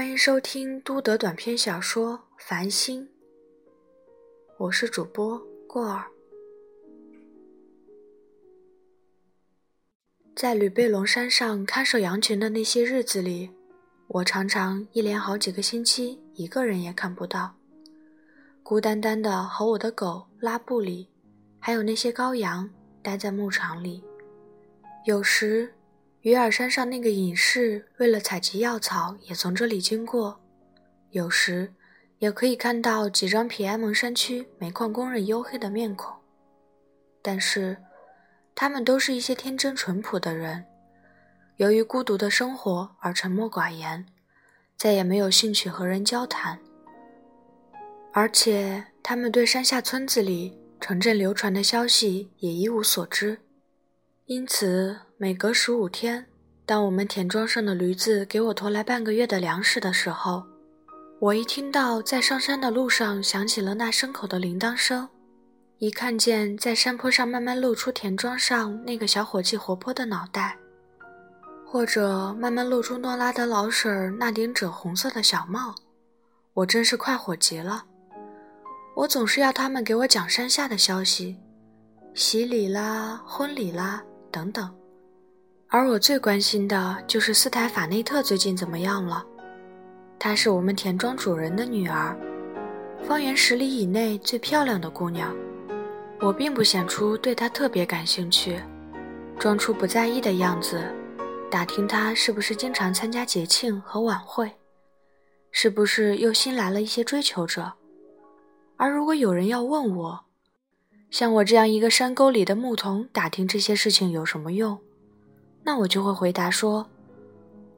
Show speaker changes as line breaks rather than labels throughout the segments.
欢迎收听都德短篇小说《繁星》，我是主播过儿。在吕贝龙山上看守羊群的那些日子里，我常常一连好几个星期一个人也看不到，孤单单的和我的狗拉布里，还有那些羔羊待在牧场里。有时，鱼儿山上那个隐士为了采集药草也从这里经过；有时，也可以看到几张皮埃蒙山区煤矿工人黝黑的面孔。但是，他们都是一些天真淳朴的人，由于孤独的生活而沉默寡言，再也没有兴趣和人交谈。而且，他们对山下村子里城镇流传的消息也一无所知。因此，每隔十五天，当我们田庄上的驴子给我驮来半个月的粮食的时候，我一听到在上山的路上响起了那牲口的铃铛声，一看见在山坡上慢慢露出田庄上那个小伙计活泼的脑袋，或者慢慢露出诺拉德老婶儿那顶赭红色的小帽，我真是快活极了。我总是要他们给我讲山下的消息，洗礼啦，婚礼啦。等等，而我最关心的就是斯台法内特最近怎么样了。她是我们田庄主人的女儿，方圆十里以内最漂亮的姑娘。我并不显出对她特别感兴趣，装出不在意的样子，打听她是不是经常参加节庆和晚会，是不是又新来了一些追求者。而如果有人要问我，像我这样一个山沟里的牧童打听这些事情有什么用？那我就会回答说：“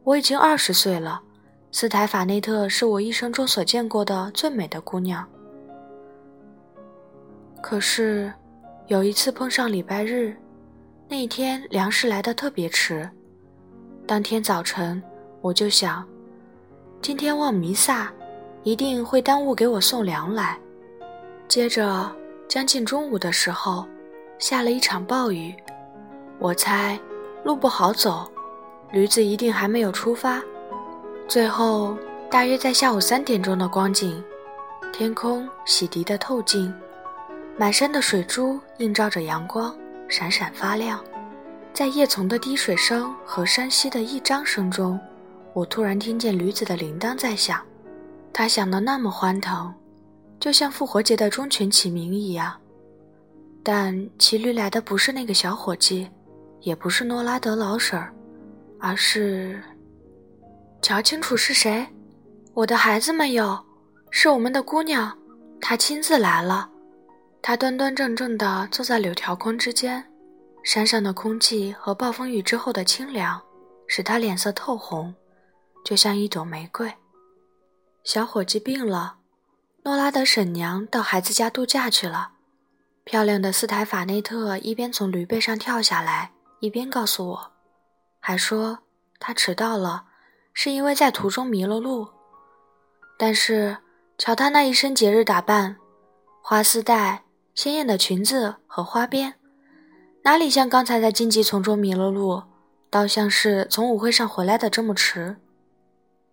我已经二十岁了，斯台法内特是我一生中所见过的最美的姑娘。”可是，有一次碰上礼拜日，那一天粮食来的特别迟。当天早晨，我就想，今天望弥撒，一定会耽误给我送粮来。接着。将近中午的时候，下了一场暴雨，我猜路不好走，驴子一定还没有出发。最后大约在下午三点钟的光景，天空洗涤的透净，满山的水珠映照着阳光，闪闪发亮。在叶丛的滴水声和山溪的一张声中，我突然听见驴子的铃铛在响，它响得那么欢腾。就像复活节的钟群起名一样，但骑驴来的不是那个小伙计，也不是诺拉德老婶儿，而是……瞧清楚是谁！我的孩子们哟，是我们的姑娘，她亲自来了。她端端正正地坐在柳条框之间，山上的空气和暴风雨之后的清凉，使她脸色透红，就像一朵玫瑰。小伙计病了。诺拉的婶娘到孩子家度假去了。漂亮的斯台法内特一边从驴背上跳下来，一边告诉我，还说她迟到了，是因为在途中迷了路。但是瞧她那一身节日打扮，花丝带、鲜艳的裙子和花边，哪里像刚才在荆棘丛中迷了路，倒像是从舞会上回来的这么迟。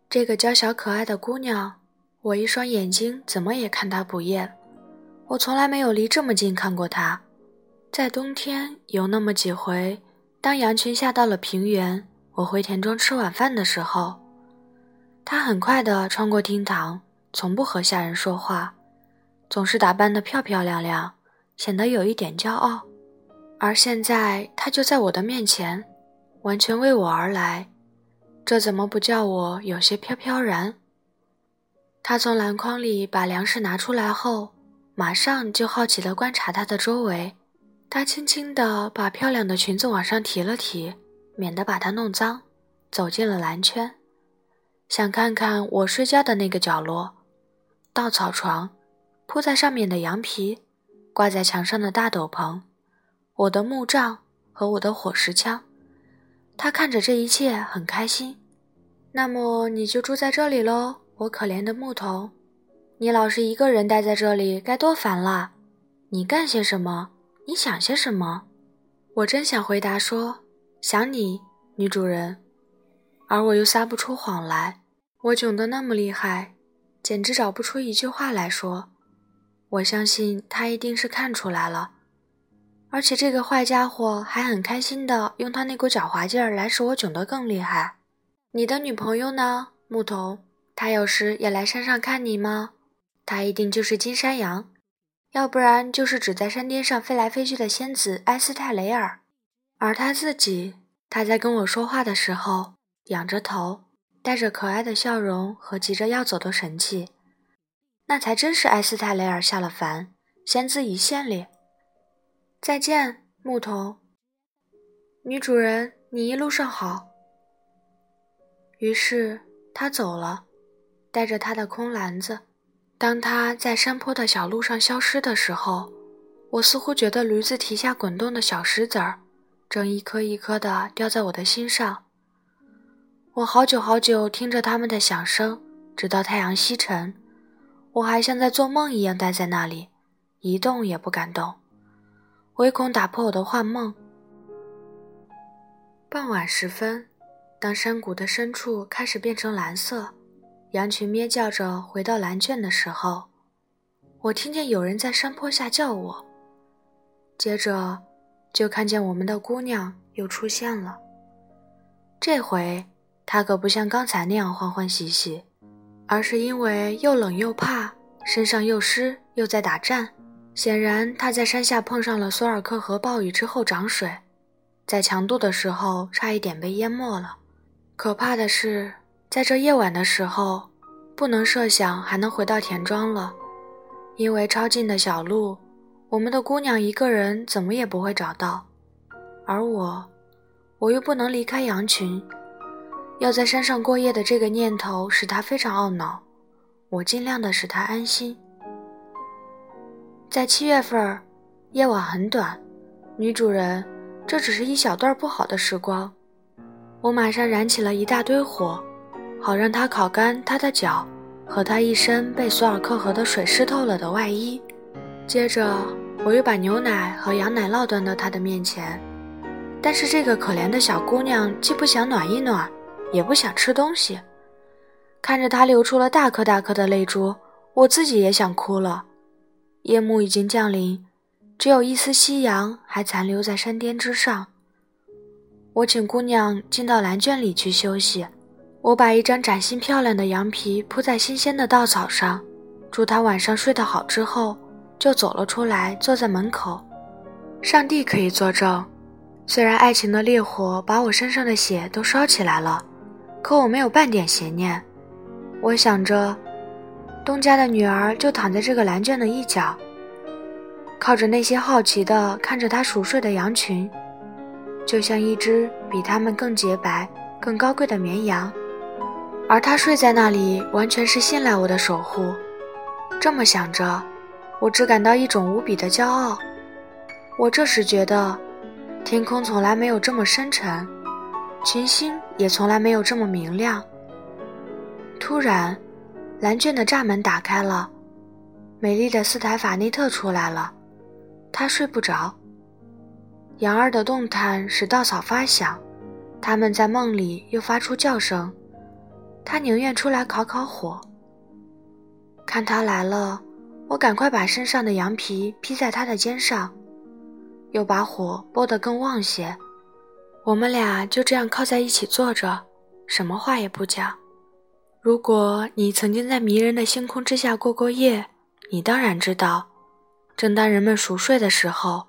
这个娇小可爱的姑娘。我一双眼睛怎么也看他不厌，我从来没有离这么近看过他。在冬天有那么几回，当羊群下到了平原，我回田庄吃晚饭的时候，他很快地穿过厅堂，从不和下人说话，总是打扮得漂漂亮亮，显得有一点骄傲。而现在他就在我的面前，完全为我而来，这怎么不叫我有些飘飘然？他从篮筐里把粮食拿出来后，马上就好奇地观察它的周围。他轻轻地把漂亮的裙子往上提了提，免得把它弄脏，走进了蓝圈，想看看我睡觉的那个角落：稻草床，铺在上面的羊皮，挂在墙上的大斗篷，我的木杖和我的火石枪。他看着这一切很开心。那么你就住在这里喽。我可怜的牧童，你老是一个人待在这里，该多烦啦！你干些什么？你想些什么？我真想回答说想你，女主人，而我又撒不出谎来，我囧得那么厉害，简直找不出一句话来说。我相信他一定是看出来了，而且这个坏家伙还很开心的用他那股狡猾劲儿来使我囧得更厉害。你的女朋友呢，木头？他有时也来山上看你吗？他一定就是金山羊，要不然就是只在山巅上飞来飞去的仙子埃斯泰雷尔。而他自己，他在跟我说话的时候，仰着头，带着可爱的笑容和急着要走的神气。那才真是埃斯泰雷尔下了凡，仙子已现哩。再见，牧童。女主人，你一路上好。于是他走了，带着他的空篮子。当他在山坡的小路上消失的时候，我似乎觉得驴子蹄下滚动的小石子儿，正一颗一颗地掉在我的心上。我好久好久听着他们的响声，直到太阳西沉。我还像在做梦一样待在那里，一动也不敢动，唯恐打破我的幻梦。傍晚时分，当山谷的深处开始变成蓝色，羊群咩叫着回到蓝圈的时候，我听见有人在山坡下叫我。接着，就看见我们的姑娘又出现了。这回，她可不像刚才那样欢欢喜喜。而是因为又冷又怕，身上又湿，又在打颤。显然，他在山下碰上了索尔克河暴雨之后涨水，在强渡的时候差一点被淹没了。可怕的是，在这夜晚的时候，不能设想还能回到田庄了，因为超近的小路，我们的姑娘一个人怎么也不会找到。而我，我又不能离开羊群。要在山上过夜的这个念头使他非常懊恼，我尽量的使他安心。在七月份，夜晚很短，女主人，这只是一小段不好的时光。我马上燃起了一大堆火，好让他烤干他的脚和他一身被索尔克河的水湿透了的外衣。接着，我又把牛奶和羊奶酪端到他的面前，但是这个可怜的小姑娘既不想暖一暖。也不想吃东西，看着他流出了大颗大颗的泪珠，我自己也想哭了。夜幕已经降临，只有一丝夕阳还残留在山巅之上。我请姑娘进到蓝圈里去休息，我把一张崭新漂亮的羊皮铺在新鲜的稻草上，祝他晚上睡得好之后，就走了出来，坐在门口。上帝可以作证，虽然爱情的烈火把我身上的血都烧起来了。可我没有半点邪念，我想着，东家的女儿就躺在这个蓝圈的一角，靠着那些好奇的看着她熟睡的羊群，就像一只比他们更洁白、更高贵的绵羊，而他睡在那里，完全是信赖我的守护。这么想着，我只感到一种无比的骄傲。我这时觉得，天空从来没有这么深沉。群星也从来没有这么明亮。突然，蓝卷的栅门打开了，美丽的斯台法内特出来了。她睡不着。羊儿的动弹使稻草发响，它们在梦里又发出叫声。他宁愿出来烤烤火。看他来了，我赶快把身上的羊皮披在他的肩上，又把火拨得更旺些。我们俩就这样靠在一起坐着，什么话也不讲。如果你曾经在迷人的星空之下过过夜，你当然知道，正当人们熟睡的时候，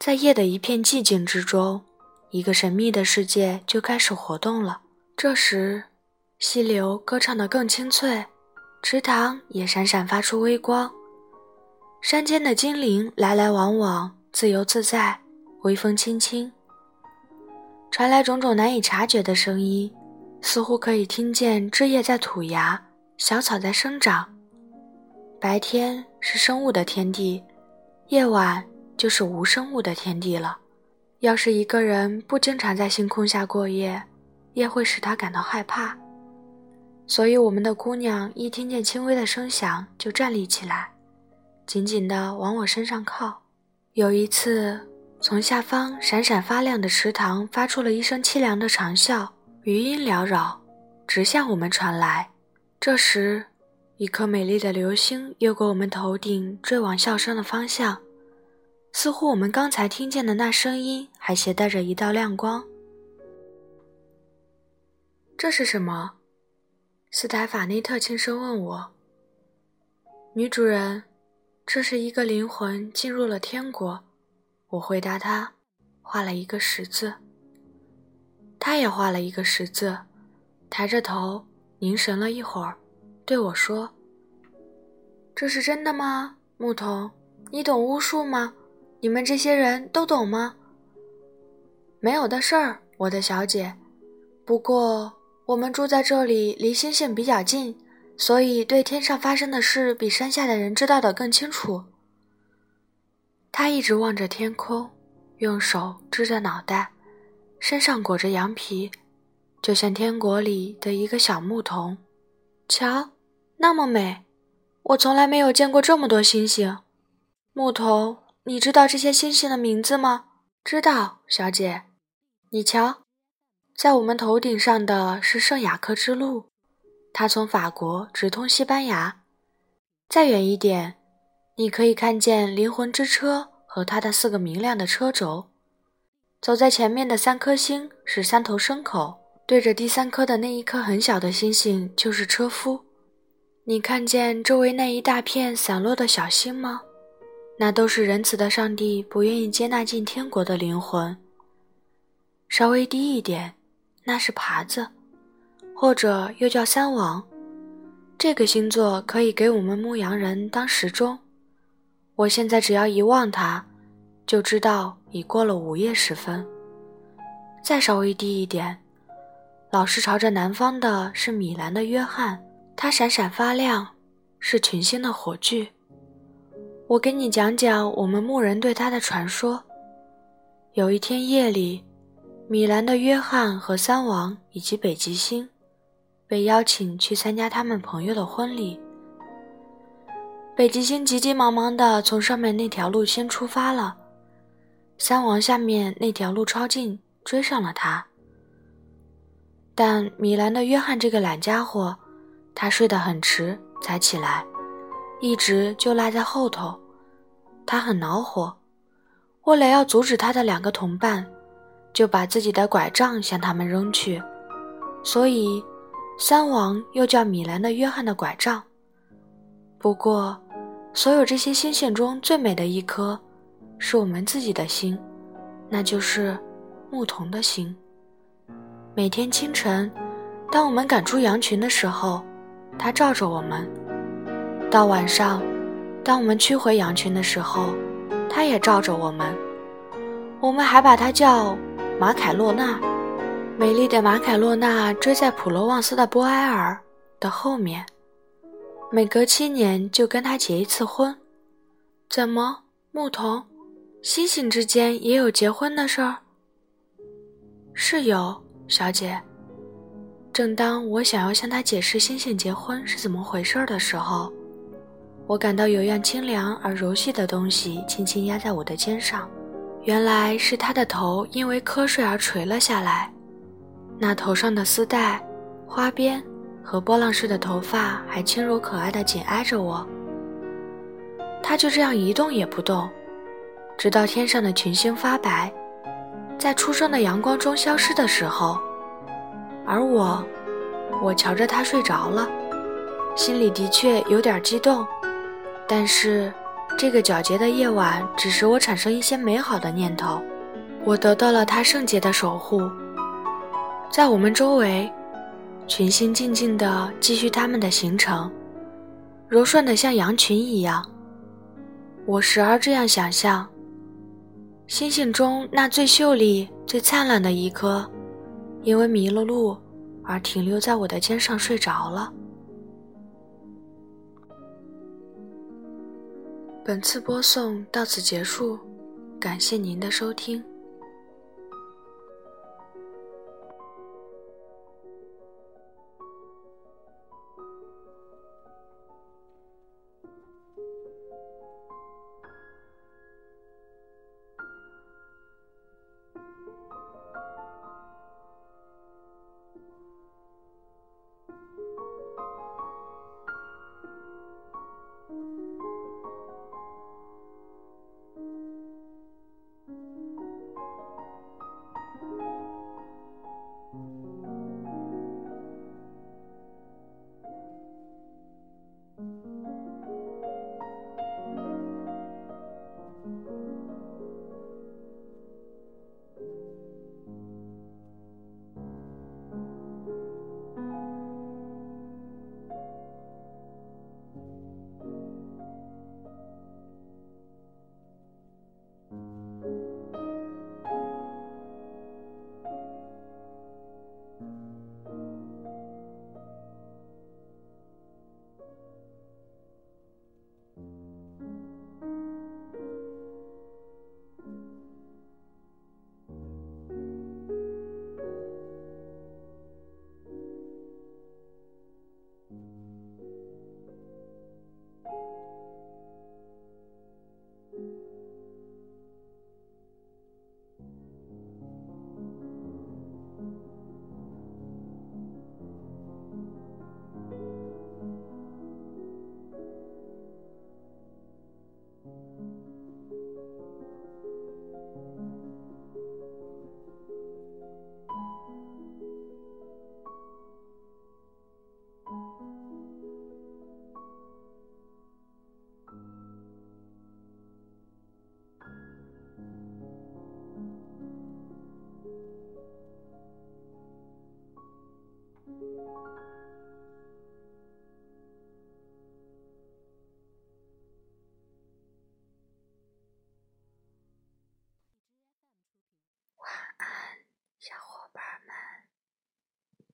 在夜的一片寂静之中，一个神秘的世界就开始活动了。这时，溪流歌唱得更清脆，池塘也闪闪发出微光，山间的精灵来来往往，自由自在，微风轻轻。传来种种难以察觉的声音，似乎可以听见枝叶在吐芽，小草在生长。白天是生物的天地，夜晚就是无生物的天地了。要是一个人不经常在星空下过夜，夜会使他感到害怕。所以，我们的姑娘一听见轻微的声响，就站立起来，紧紧地往我身上靠。有一次。从下方闪闪发亮的池塘发出了一声凄凉的长啸，余音缭绕，直向我们传来。这时，一颗美丽的流星越过我们头顶，坠往笑声的方向。似乎我们刚才听见的那声音还携带着一道亮光。这是什么？斯台法内特轻声问我。女主人，这是一个灵魂进入了天国。我回答他，画了一个十字。他也画了一个十字，抬着头凝神了一会儿，对我说：“这是真的吗，牧童？你懂巫术吗？”你们这些人都懂吗？没有的事儿，我的小姐。不过我们住在这里，离星星比较近，所以对天上发生的事比山下的人知道的更清楚。他一直望着天空，用手支着脑袋，身上裹着羊皮，就像天国里的一个小牧童。瞧，那么美！我从来没有见过这么多星星。牧童。你知道这些星星的名字吗？知道，小姐。你瞧，在我们头顶上的是圣雅克之路，它从法国直通西班牙。再远一点，你可以看见灵魂之车和它的四个明亮的车轴。走在前面的三颗星是三头牲口，对着第三颗的那一颗很小的星星就是车夫。你看见周围那一大片散落的小星吗？那都是仁慈的上帝不愿意接纳进天国的灵魂。稍微低一点，那是耙子，或者又叫三王。这个星座可以给我们牧羊人当时钟。我现在只要一望它，就知道已过了午夜时分。再稍微低一点，老是朝着南方的是米兰的约翰，它闪闪发亮，是群星的火炬。我给你讲讲我们牧人对他的传说。有一天夜里，米兰的约翰和三王以及北极星被邀请去参加他们朋友的婚礼。北极星急急忙忙地从上面那条路先出发了，三王下面那条路超近追上了他。但米兰的约翰这个懒家伙，他睡得很迟才起来，一直就赖在后头。他很恼火，为了要阻止他的两个同伴，就把自己的拐杖向他们扔去。所以，三王又叫米兰的约翰的拐杖。不过，所有这些星星中最美的一颗，是我们自己的星，那就是牧童的星。每天清晨，当我们赶出羊群的时候，它照着我们；到晚上。当我们驱回羊群的时候，它也照着我们。我们还把它叫马凯洛娜。美丽的马凯洛娜追在普罗旺斯的波埃尔的后面，每隔七年就跟他结一次婚。怎么，牧童，星星之间也有结婚的事儿？是有，小姐。正当我想要向他解释星星结婚是怎么回事的时候。我感到有样清凉而柔细的东西轻轻压在我的肩上，原来是他的头因为瞌睡而垂了下来。那头上的丝带、花边和波浪式的头发还轻柔可爱的紧挨着我。他就这样一动也不动，直到天上的群星发白，在初升的阳光中消失的时候。而我，我瞧着他睡着了，心里的确有点激动。但是，这个皎洁的夜晚只使我产生一些美好的念头。我得到了他圣洁的守护，在我们周围，群星静静地继续他们的行程，柔顺的像羊群一样。我时而这样想象：星星中那最秀丽、最灿烂的一颗，因为迷了路而停留在我的肩上睡着了。本次播送到此结束，感谢您的收听。